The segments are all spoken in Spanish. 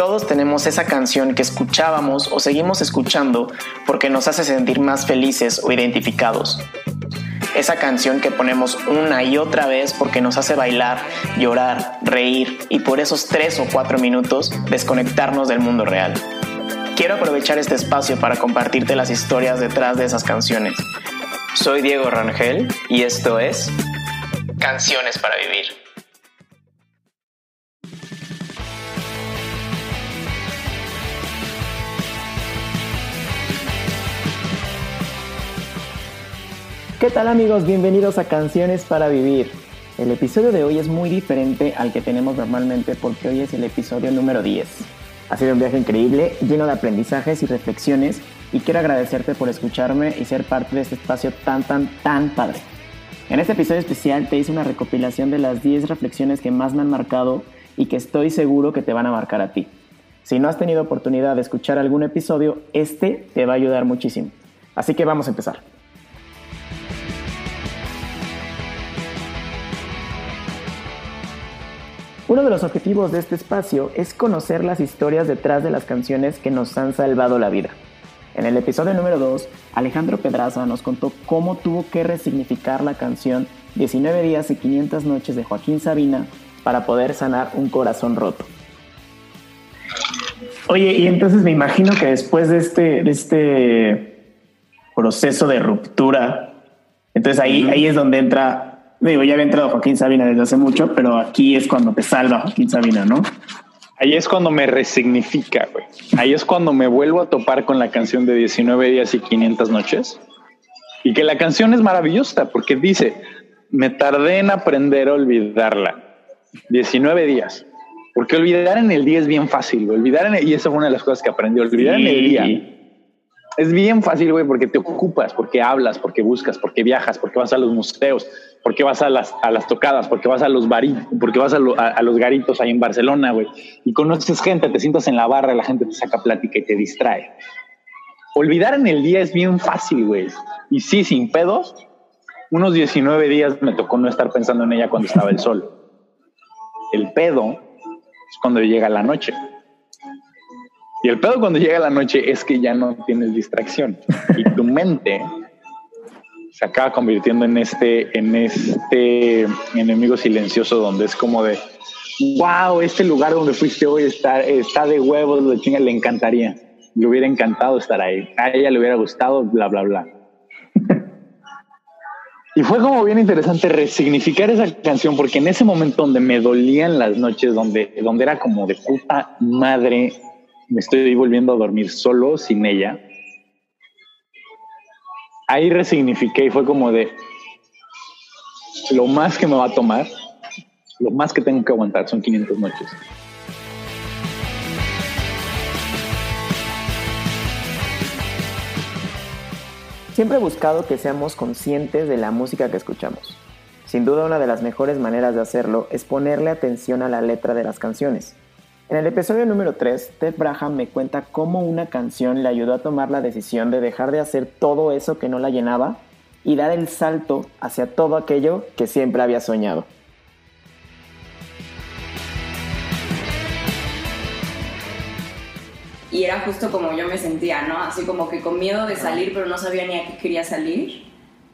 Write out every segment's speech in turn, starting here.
Todos tenemos esa canción que escuchábamos o seguimos escuchando porque nos hace sentir más felices o identificados. Esa canción que ponemos una y otra vez porque nos hace bailar, llorar, reír y por esos tres o cuatro minutos desconectarnos del mundo real. Quiero aprovechar este espacio para compartirte las historias detrás de esas canciones. Soy Diego Rangel y esto es Canciones para Vivir. ¿Qué tal amigos? Bienvenidos a Canciones para Vivir. El episodio de hoy es muy diferente al que tenemos normalmente porque hoy es el episodio número 10. Ha sido un viaje increíble, lleno de aprendizajes y reflexiones y quiero agradecerte por escucharme y ser parte de este espacio tan, tan, tan padre. En este episodio especial te hice una recopilación de las 10 reflexiones que más me han marcado y que estoy seguro que te van a marcar a ti. Si no has tenido oportunidad de escuchar algún episodio, este te va a ayudar muchísimo. Así que vamos a empezar. Uno de los objetivos de este espacio es conocer las historias detrás de las canciones que nos han salvado la vida. En el episodio número 2, Alejandro Pedraza nos contó cómo tuvo que resignificar la canción 19 días y 500 noches de Joaquín Sabina para poder sanar un corazón roto. Oye, y entonces me imagino que después de este, de este proceso de ruptura, entonces ahí, ahí es donde entra Digo, ya había entrado Joaquín Sabina desde hace mucho, pero aquí es cuando te salva Joaquín Sabina, ¿no? Ahí es cuando me resignifica, güey. Ahí es cuando me vuelvo a topar con la canción de 19 días y 500 noches. Y que la canción es maravillosa porque dice, me tardé en aprender a olvidarla. 19 días. Porque olvidar en el día es bien fácil, olvidar en el, y esa fue una de las cosas que aprendí, olvidar en el día es bien fácil, güey, porque te ocupas, porque hablas, porque buscas, porque viajas, porque vas a los museos, porque vas a las, a las tocadas, porque vas a los baritos, porque vas a, los garitos ahí en Barcelona, güey, y conoces gente, te sientas en la barra, la gente te saca plática y te distrae. Olvidar en el día es bien fácil, güey. Y sí, sin pedos, unos 19 días me tocó no estar pensando en ella cuando estaba el sol. El pedo es cuando llega la noche. Y el pedo cuando llega la noche es que ya no tienes distracción y tu mente se acaba convirtiendo en este, en este enemigo silencioso donde es como de, wow, este lugar donde fuiste hoy está, está de huevos, de chinga, le encantaría. Le hubiera encantado estar ahí. A ella le hubiera gustado, bla, bla, bla. Y fue como bien interesante resignificar esa canción porque en ese momento donde me dolían las noches, donde, donde era como de puta madre, me estoy volviendo a dormir solo, sin ella. Ahí resignifiqué y fue como de lo más que me va a tomar, lo más que tengo que aguantar son 500 noches. Siempre he buscado que seamos conscientes de la música que escuchamos. Sin duda una de las mejores maneras de hacerlo es ponerle atención a la letra de las canciones. En el episodio número 3, Ted Braham me cuenta cómo una canción le ayudó a tomar la decisión de dejar de hacer todo eso que no la llenaba y dar el salto hacia todo aquello que siempre había soñado. Y era justo como yo me sentía, ¿no? Así como que con miedo de salir, pero no sabía ni a qué quería salir.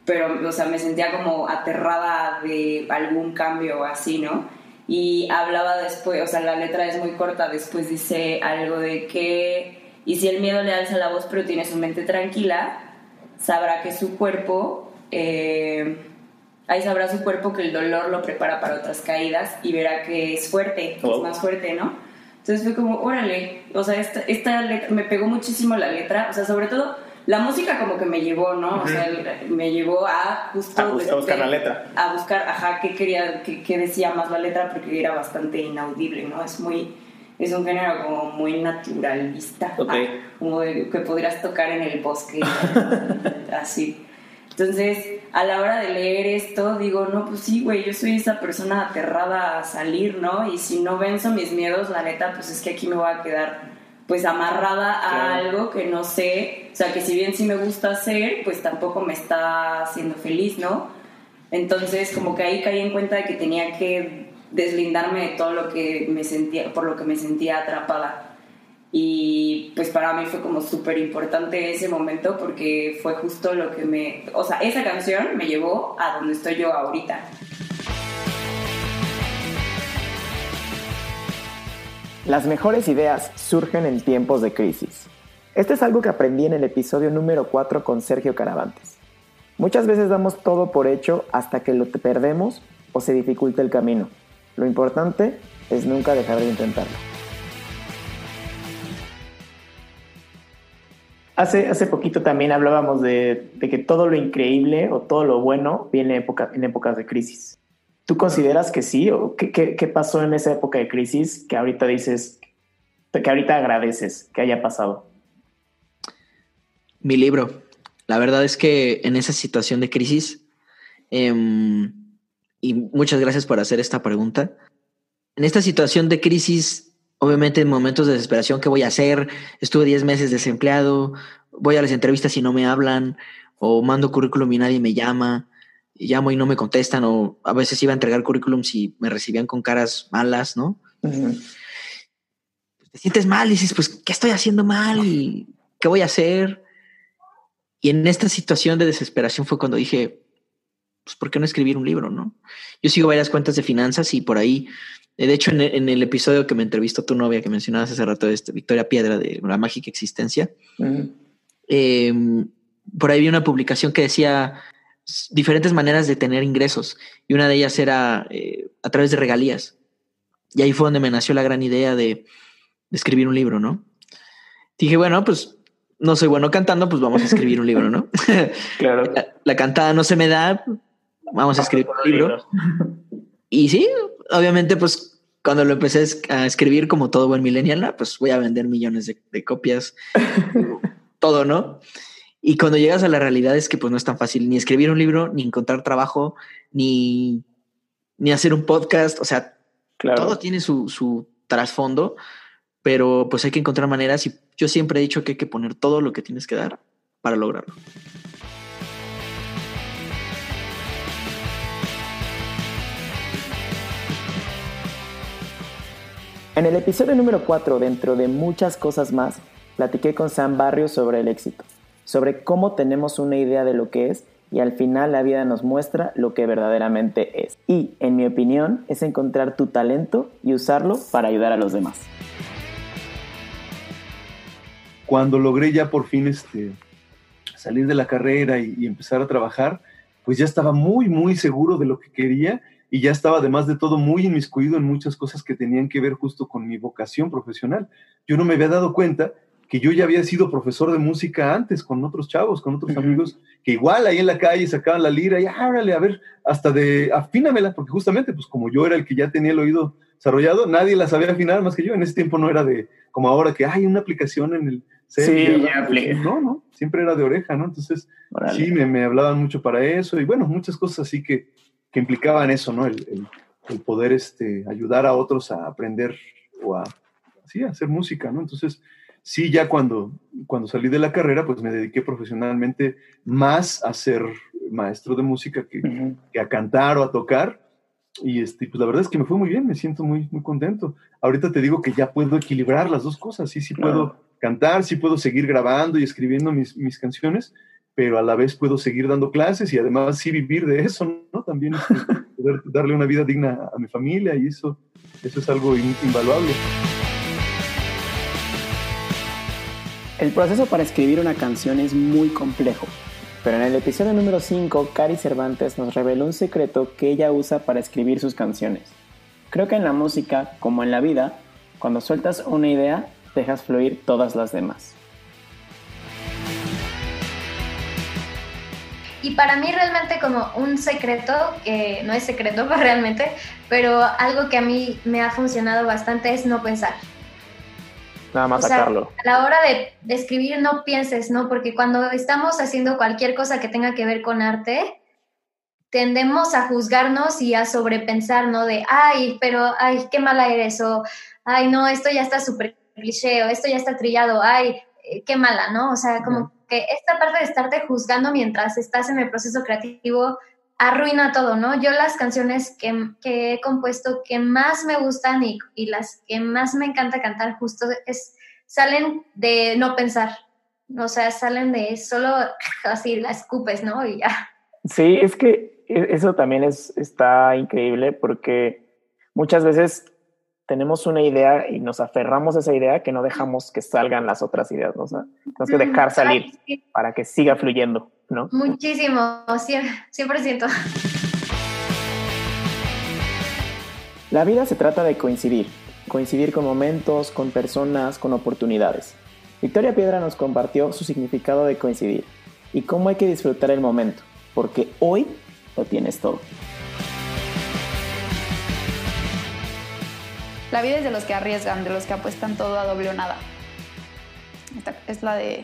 Pero, o sea, me sentía como aterrada de algún cambio así, ¿no? Y hablaba después, o sea, la letra es muy corta, después dice algo de que, y si el miedo le alza la voz pero tiene su mente tranquila, sabrá que su cuerpo, eh, ahí sabrá su cuerpo que el dolor lo prepara para otras caídas y verá que es fuerte, es oh. más fuerte, ¿no? Entonces fue como, órale, o sea, esta, esta letra, me pegó muchísimo la letra, o sea, sobre todo la música como que me llevó, ¿no? O sea, me llevó a justo... A, buscar, la letra. A buscar, ajá, qué quería, qué, decía más la letra, porque era bastante inaudible, ¿no? Es muy... Es un género como muy naturalista. Ok. como que podrías tocar en el bosque, así. Entonces, a la hora de leer esto, digo, no, pues sí, güey, yo soy esa persona aterrada a salir, ¿no? Y si no venzo mis miedos, la neta, pues es que aquí me voy a quedar pues amarrada a algo que no sé, o sea, que si bien sí me gusta hacer, pues tampoco me está haciendo feliz, ¿no? Entonces, como que ahí caí en cuenta de que tenía que deslindarme de todo lo que me sentía, por lo que me sentía atrapada. Y pues para mí fue como súper importante ese momento porque fue justo lo que me, o sea, esa canción me llevó a donde estoy yo ahorita. Las mejores ideas surgen en tiempos de crisis. Esto es algo que aprendí en el episodio número 4 con Sergio Caravantes. Muchas veces damos todo por hecho hasta que lo perdemos o se dificulta el camino. Lo importante es nunca dejar de intentarlo. Hace, hace poquito también hablábamos de, que todo lo increíble o todo lo bueno viene en épocas de crisis. ¿Tú consideras que sí? ¿O qué, qué, pasó en esa época de crisis que ahorita dices, que ahorita agradeces que haya pasado? Mi libro. La verdad es que en esa situación de crisis, em, y muchas gracias por hacer esta pregunta, en esta situación de crisis obviamente en momentos de desesperación, ¿qué voy a hacer? Estuve 10 meses desempleado, voy a las entrevistas y no me hablan, o mando currículum y nadie me llama, llamo y no me contestan, o a veces iba a entregar currículum y me recibían con caras malas, ¿no? Pues te sientes mal, y dices, pues, ¿qué estoy haciendo mal? ¿Y qué voy a hacer? Y en esta situación de desesperación fue cuando dije, pues, ¿por qué no escribir un libro, no? Yo sigo varias cuentas de finanzas y por ahí de hecho, en, el episodio que me entrevistó tu novia que mencionabas hace rato, este, Victoria Piedra de La Mágica Existencia, em, por ahí vi una publicación que decía diferentes maneras de tener ingresos y una de ellas era eh, a través de regalías. Y ahí fue donde me nació la gran idea de, escribir un libro, ¿no? Dije, bueno, pues no soy bueno cantando, pues vamos a escribir un libro, ¿no? claro. La, cantada no se me da, vamos a escribir un libro. Y sí, obviamente, pues cuando lo empecé a escribir como todo buen millennial, pues voy a vender millones de, copias, todo, ¿no? Y cuando llegas a la realidad es que pues no es tan fácil ni escribir un libro, ni encontrar trabajo, ni, ni hacer un podcast, o sea, todo tiene su, su trasfondo, pero pues hay que encontrar maneras y yo siempre he dicho que hay que poner todo lo que tienes que dar para lograrlo. En el episodio número 4, dentro de muchas cosas más, platiqué con Sam Barrios sobre el éxito, sobre cómo tenemos una idea de lo que es y al final la vida nos muestra lo que verdaderamente es. Y, en mi opinión, es encontrar tu talento y usarlo para ayudar a los demás. Cuando logré ya por fin este, salir de la carrera y, y empezar a trabajar, pues ya estaba muy, muy seguro de lo que quería y ya estaba además de todo muy inmiscuido en muchas cosas que tenían que ver justo con mi vocación profesional. Yo no me había dado cuenta que yo ya había sido profesor de música antes con otros chavos, con otros amigos, que igual ahí en la calle sacaban la lira y ábrale, a ver, hasta de afínamela, porque justamente, pues como yo era el que ya tenía el oído desarrollado, nadie la sabía afinar más que yo. En ese tiempo no era de, como ahora que hay una aplicación en el... Sí, ya No, no, siempre era de oreja, ¿no? Entonces, sí, me, me hablaban mucho para eso y bueno, muchas cosas así que, que implicaban eso, ¿no? El, el, poder este, ayudar a otros a aprender o a, sí, a hacer música, ¿no? Entonces, sí, ya cuando, cuando salí de la carrera, pues me dediqué profesionalmente más a ser maestro de música que, que a cantar o a tocar. Y este, pues la verdad es que me fue muy bien, me siento muy, muy contento. Ahorita te digo que ya puedo equilibrar las dos cosas, sí, sí puedo cantar, sí puedo seguir grabando y escribiendo mis, mis canciones, pero a la vez puedo seguir dando clases y además sí vivir de eso, ¿no? También este, poder darle una vida digna a mi familia y eso, eso es algo invaluable. El proceso para escribir una canción es muy complejo, pero en el episodio número 5, Cari Cervantes nos reveló un secreto que ella usa para escribir sus canciones. Creo que en la música, como en la vida, cuando sueltas una idea, dejas fluir todas las demás. Y para mí realmente como un secreto, que no es secreto realmente, pero algo que a mí me ha funcionado bastante es no pensar. Nada más sacarlo. a la hora de, escribir no pienses, ¿no? Porque cuando estamos haciendo cualquier cosa que tenga que ver con arte, tendemos a juzgarnos y a sobrepensar, ¿no? De, ay, pero, ay, qué mala eres, o, ay, no, esto ya está súper cliché, o esto ya está trillado, ay, eh, qué mala, ¿no? O sea, como que esta parte de estarte juzgando mientras estás en el proceso creativo arruina todo, ¿no? Yo las canciones que, que he compuesto que más me gustan y, y, las que más me encanta cantar justo es, salen de no pensar, o sea, salen de solo así la escupes, ¿no? Y ya. Sí, es que e, eso también es, está increíble porque muchas veces tenemos una idea y nos aferramos a esa idea que no dejamos que salgan las otras ideas, ¿no? O sea, tenemos que dejar salir para que siga fluyendo, ¿no? Muchísimo, 100%. La vida se trata de coincidir, coincidir con momentos, con personas, con oportunidades. Victoria Piedra nos compartió su significado de coincidir y cómo hay que disfrutar el momento, porque hoy lo tienes todo. La vida es de los que arriesgan, de los que apuestan todo a doble o nada. Esta es la de.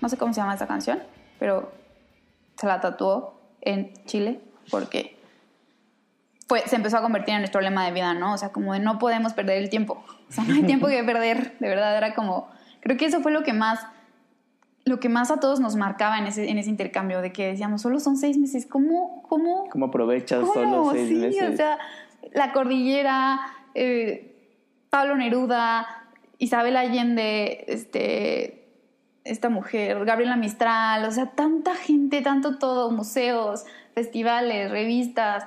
No sé cómo se llama esta canción, pero se la tatuó en Chile porque fue, se empezó a convertir en nuestro lema de vida, ¿no? O sea, como de no podemos perder el tiempo. O sea, no hay tiempo que perder. De verdad, era como. Creo que eso fue lo que más. Lo que más a todos nos marcaba en ese, en ese intercambio, de que decíamos, solo son seis meses, ¿cómo? ¿Cómo, ¿Cómo aprovechas solo seis sí, O sea, la cordillera, eh, Pablo Neruda, Isabel Allende, este, esta mujer, Gabriela Mistral, o sea, tanta gente, tanto todo, museos, festivales, revistas,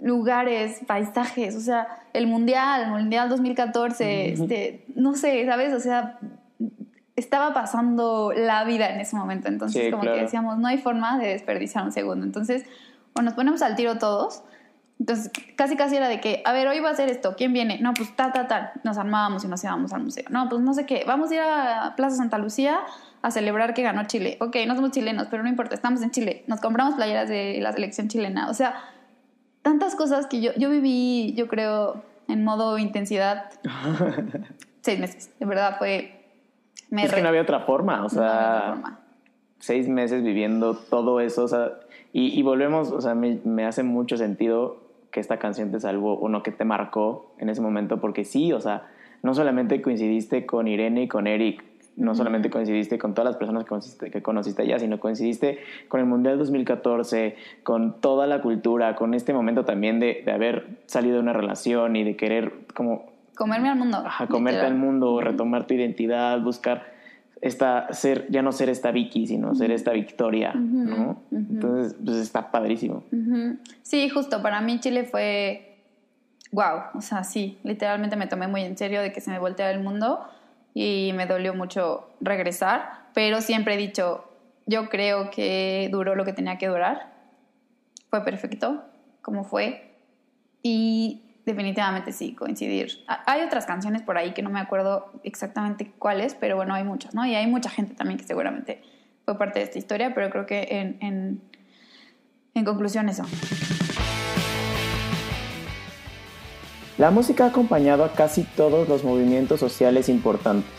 lugares, paisajes, o sea, el Mundial, el Mundial 2014, este, no sé, ¿sabes? O sea, estaba pasando la vida en ese momento, entonces como que decíamos, no hay forma de desperdiciar un segundo, entonces, bueno, nos ponemos al tiro todos entonces, casi casi era de que, a ver, hoy va a ser esto, ¿quién viene? No, pues ta, ta, ta. Nos armábamos y nos íbamos al museo. No, pues no sé qué, vamos a ir a Plaza Santa Lucía a celebrar que ganó Chile. Ok, no somos chilenos, pero no importa, estamos en Chile. Nos compramos playeras de la selección chilena. O sea, tantas cosas que yo, yo viví, yo creo, en modo intensidad. seis meses, de verdad fue... Me es que no había otra forma, o sea... Seis meses viviendo todo eso, o sea, y, volvemos, o sea, me, me hace mucho sentido que esta canción te salvó o no que te marcó en ese momento, porque sí, o sea, no solamente coincidiste con Irene y con Eric, no solamente coincidiste con todas las personas que conociste, que conociste allá, sino coincidiste con el Mundial 2014, con toda la cultura, con este momento también de, de haber salido de una relación y de querer como... Comerme al mundo. Ajá, comerte al mundo, retomar tu identidad, buscar esta, ser, ya no ser esta Vicky, sino ser esta Victoria, ¿no? Entonces, pues está padrísimo. Sí, justo, para mí Chile fue, wow, o sea, sí, literalmente me tomé muy en serio de que se me volteara el mundo y me dolió mucho regresar, pero siempre he dicho, yo creo que duró lo que tenía que durar, fue perfecto, como fue, y definitivamente sí, coincidir. Hay otras canciones por ahí que no me acuerdo exactamente cuáles, pero bueno, hay muchas, ¿no? Y hay mucha gente también que seguramente fue parte de esta historia, pero creo que en, en, en conclusión eso. La música ha acompañado a casi todos los movimientos sociales importantes.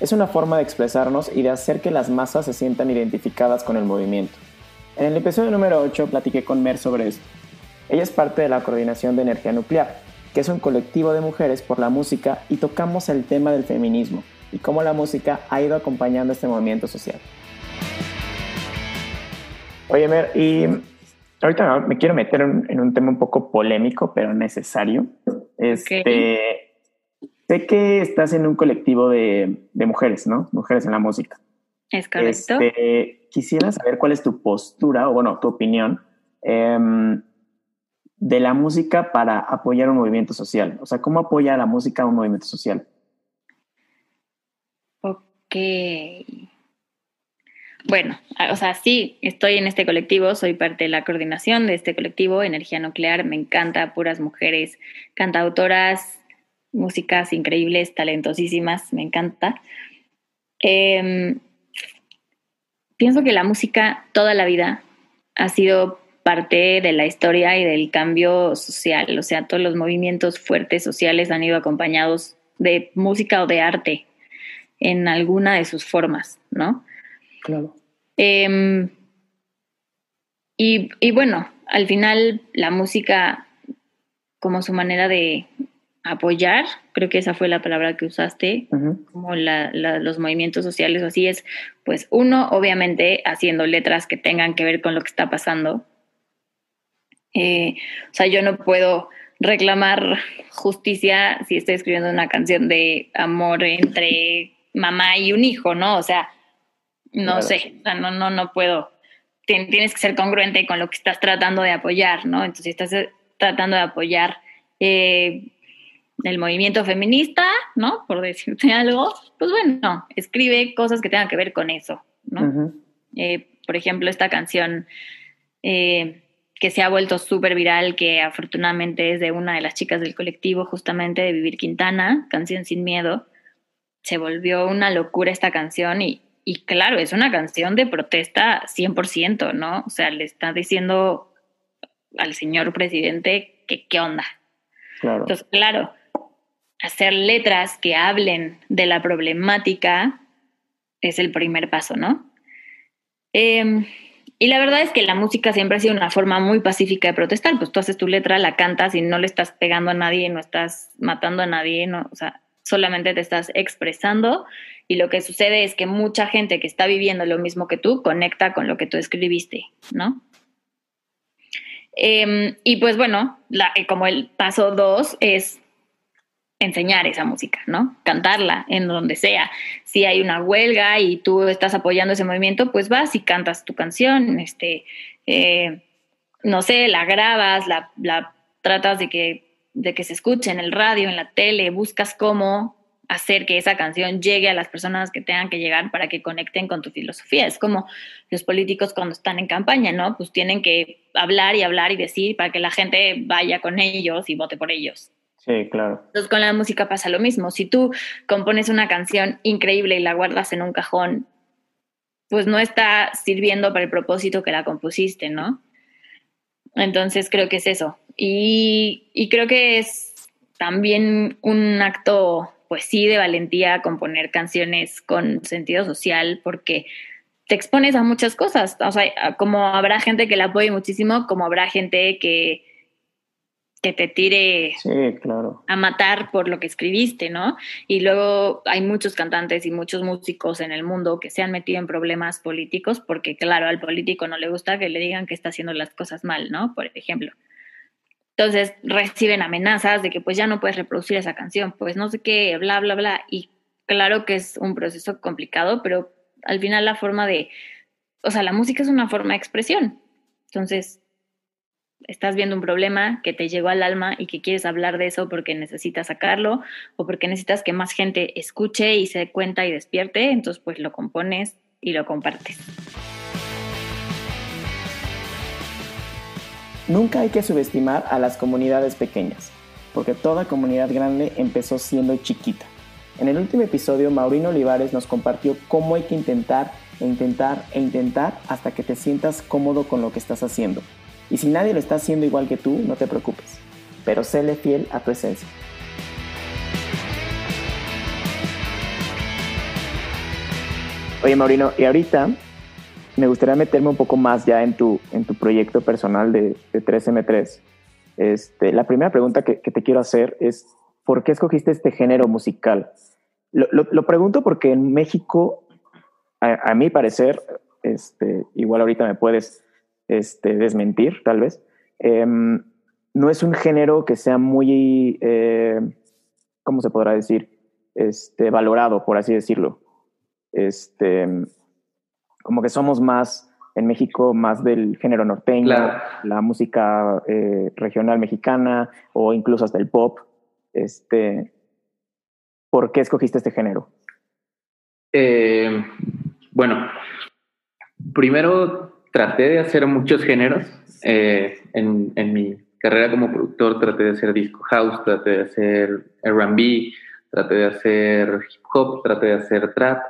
Es una forma de expresarnos y de hacer que las masas se sientan identificadas con el movimiento. En el episodio número 8 platiqué con Mer sobre esto. Ella es parte de la Coordinación de Energía Nuclear, que es un colectivo de mujeres por la música y tocamos el tema del feminismo y cómo la música ha ido acompañando este movimiento social. Oye, Mer, y ahorita me quiero meter en, un tema un poco polémico, pero necesario. Este, Sé que estás en un colectivo de, mujeres, ¿no? Mujeres en la música. Es correcto. Este, quisiera saber cuál es tu postura, o bueno, tu opinión, em, de la música para apoyar un movimiento social? O sea, ¿cómo apoya la música a un movimiento social? Ok. Bueno, o sea, sí, estoy en este colectivo, soy parte de la coordinación de este colectivo, Energía Nuclear, me encanta, puras mujeres, cantautoras, músicas increíbles, talentosísimas, me encanta. Em, pienso que la música toda la vida ha sido parte de la historia y del cambio social. O sea, todos los movimientos fuertes sociales han ido acompañados de música o de arte en alguna de sus formas, ¿no? Claro. Em, y, bueno, al final la música como su manera de apoyar, creo que esa fue la palabra que usaste, como los movimientos sociales así es, pues uno, obviamente, haciendo letras que tengan que ver con lo que está pasando, Eh, o sea, yo no puedo reclamar justicia si estoy escribiendo una canción de amor entre mamá y un hijo, ¿no? O sea, no sé, o sea, no, no, no puedo. Tienes que ser congruente con lo que estás tratando de apoyar, ¿no? Entonces, si estás eh, tratando de apoyar eh, el movimiento feminista, ¿no? Por decirte algo, pues bueno, escribe cosas que tengan que ver con eso, ¿no? Eh, por ejemplo, esta canción que se ha vuelto súper viral, que afortunadamente es de una de las chicas del colectivo, justamente de Vivir Quintana, Canción Sin Miedo. Se volvió una locura esta canción y, y claro, es una canción de protesta 100%, ¿no? O sea, le está diciendo al señor presidente que qué onda. Claro. Entonces, claro, hacer letras que hablen de la problemática es el primer paso, ¿no? Eh, y la verdad es que la música siempre ha sido una forma muy pacífica de protestar, pues tú haces tu letra, la cantas y no le estás pegando a nadie, no estás matando a nadie, no, o sea, solamente te estás expresando y lo que sucede es que mucha gente que está viviendo lo mismo que tú conecta con lo que tú escribiste, ¿no? Em, y pues bueno, la, como el paso dos es enseñar esa música, ¿no? Cantarla en donde sea. Si hay una huelga y tú estás apoyando ese movimiento, pues vas y cantas tu canción, este, eh, no sé, la grabas, la, la tratas de que, de que se escuche en el radio, en la tele, buscas cómo hacer que esa canción llegue a las personas que tengan que llegar para que conecten con tu filosofía. Es como los políticos cuando están en campaña, ¿no? Pues tienen que hablar y hablar y decir para que la gente vaya con ellos y vote por ellos. Sí, claro. Entonces con la música pasa lo mismo. Si tú compones una canción increíble y la guardas en un cajón, pues no está sirviendo para el propósito que la compusiste, ¿no? Entonces creo que es eso. Y, y creo que es también un acto, pues sí, de valentía componer canciones con sentido social, porque te expones a muchas cosas. O sea, como habrá gente que la apoye muchísimo, como habrá gente que que te tire claro. a matar por lo que escribiste, ¿no? Y luego hay muchos cantantes y muchos músicos en el mundo que se han metido en problemas políticos porque, claro, al político no le gusta que le digan que está haciendo las cosas mal, ¿no? Por ejemplo. Entonces reciben amenazas de que pues ya no puedes reproducir esa canción, pues no sé qué, bla, bla, bla. Y claro que es un proceso complicado, pero al final la forma de, o sea, la música es una forma de expresión. Entonces, estás viendo un problema que te llegó al alma y que quieres hablar de eso porque necesitas sacarlo o porque necesitas que más gente escuche y se dé cuenta y despierte, entonces pues lo compones y lo compartes. Nunca hay que subestimar a las comunidades pequeñas, porque toda comunidad grande empezó siendo chiquita. En el último episodio, Maurino Olivares nos compartió cómo hay que intentar e intentar e intentar hasta que te sientas cómodo con lo que estás haciendo y si nadie lo está haciendo igual que tú, no te preocupes, pero séle fiel a tu esencia. Oye, Maurino, y ahorita me gustaría meterme un poco más ya en tu, en tu proyecto personal de, 3M3. Este, la primera pregunta que, te quiero hacer es, ¿por qué escogiste este género musical? Lo, pregunto porque en México, a, a mi parecer, este, igual ahorita me puedes este, desmentir, tal vez. Em, no es un género que sea muy, eh, ¿cómo se podrá decir? Este, valorado, por así decirlo. Este, como que somos más en México, más del género norteño, la música eh, regional mexicana o incluso hasta el pop. Este, ¿Por qué escogiste este género? Eh, bueno, primero traté de hacer muchos géneros. Eh, en, en, mi carrera como productor traté de hacer disco house, traté de hacer RB, traté de hacer hip hop, traté de hacer trap,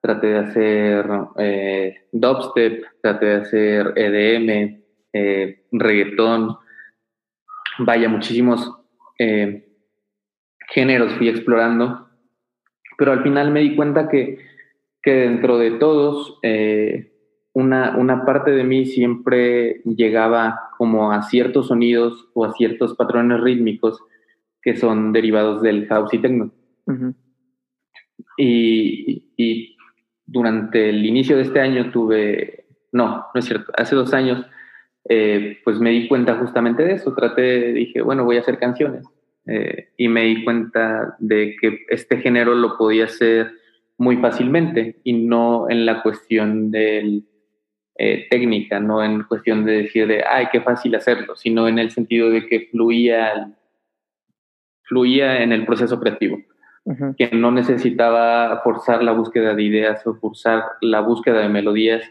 traté de hacer eh, dubstep, traté de hacer EDM, eh, reggaetón. Vaya, muchísimos géneros fui explorando, pero al final me di cuenta que, que dentro de todos una, una parte de mí siempre llegaba como a ciertos sonidos o a ciertos patrones rítmicos que son derivados del house y techno. y, y, durante el inicio de este año tuve, no, no es cierto, hace dos años eh, pues me di cuenta justamente de eso. Traté, dije, bueno, voy a hacer canciones. Eh, y me di cuenta de que este género lo podía hacer muy fácilmente y no en la cuestión del eh, técnica, no en cuestión de decir de, ay, qué fácil hacerlo, sino en el sentido de que fluía, fluía en el proceso creativo, que no necesitaba forzar la búsqueda de ideas o forzar la búsqueda de melodías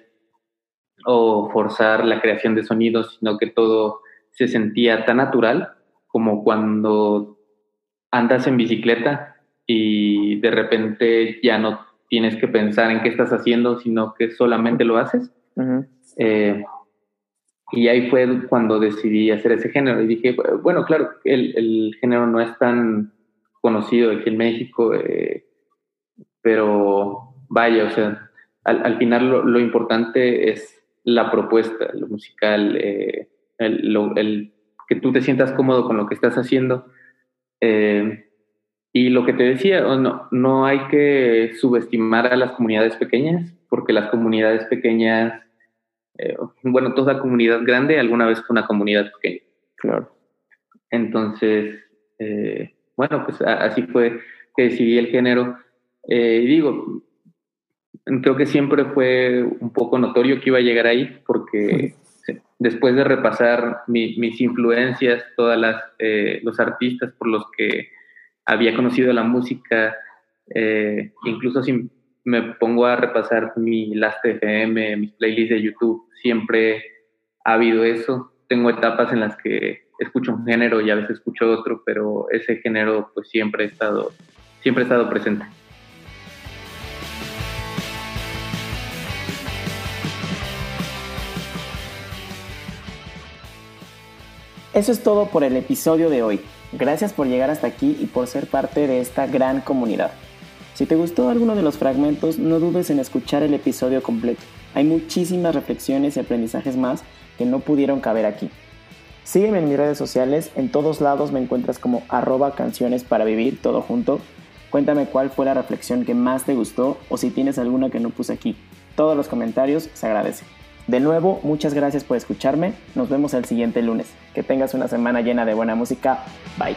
o forzar la creación de sonidos, sino que todo se sentía tan natural como cuando andas en bicicleta y de repente ya no tienes que pensar en qué estás haciendo, sino que solamente lo haces. Eh, y ahí fue cuando decidí hacer ese género y dije, bueno, claro, el, el género no es tan conocido aquí en México, eh, pero vaya, o sea, al, final lo, importante es la propuesta, lo musical, eh, el, que tú te sientas cómodo con lo que estás haciendo. y lo que te decía, no, no hay que subestimar a las comunidades pequeñas, porque las comunidades pequeñas eh, bueno, toda comunidad grande alguna vez fue una comunidad pequeña. Claro. Entonces, eh, bueno, pues así fue que decidí el género. Eh, y digo, creo que siempre fue un poco notorio que iba a llegar ahí, porque después de repasar mis influencias, todas las los artistas por los que había conocido la música, incluso sin me pongo a repasar mi Last FM, mis playlists de YouTube, siempre ha habido eso. Tengo etapas en las que escucho un género y a veces escucho otro, pero ese género pues siempre ha estado, siempre ha estado presente. Eso es todo por el episodio de hoy. Gracias por llegar hasta aquí y por ser parte de esta gran comunidad. Si te gustó alguno de los fragmentos, no dudes en escuchar el episodio completo. Hay muchísimas reflexiones y aprendizajes más que no pudieron caber aquí. Sígueme en mis redes sociales, en todos lados me encuentras como arroba canciones para vivir, todo junto. Cuéntame cuál fue la reflexión que más te gustó o si tienes alguna que no puse aquí. Todos los comentarios se agradecen. De nuevo, muchas gracias por escucharme. Nos vemos el siguiente lunes. Que tengas una semana llena de buena música. Bye.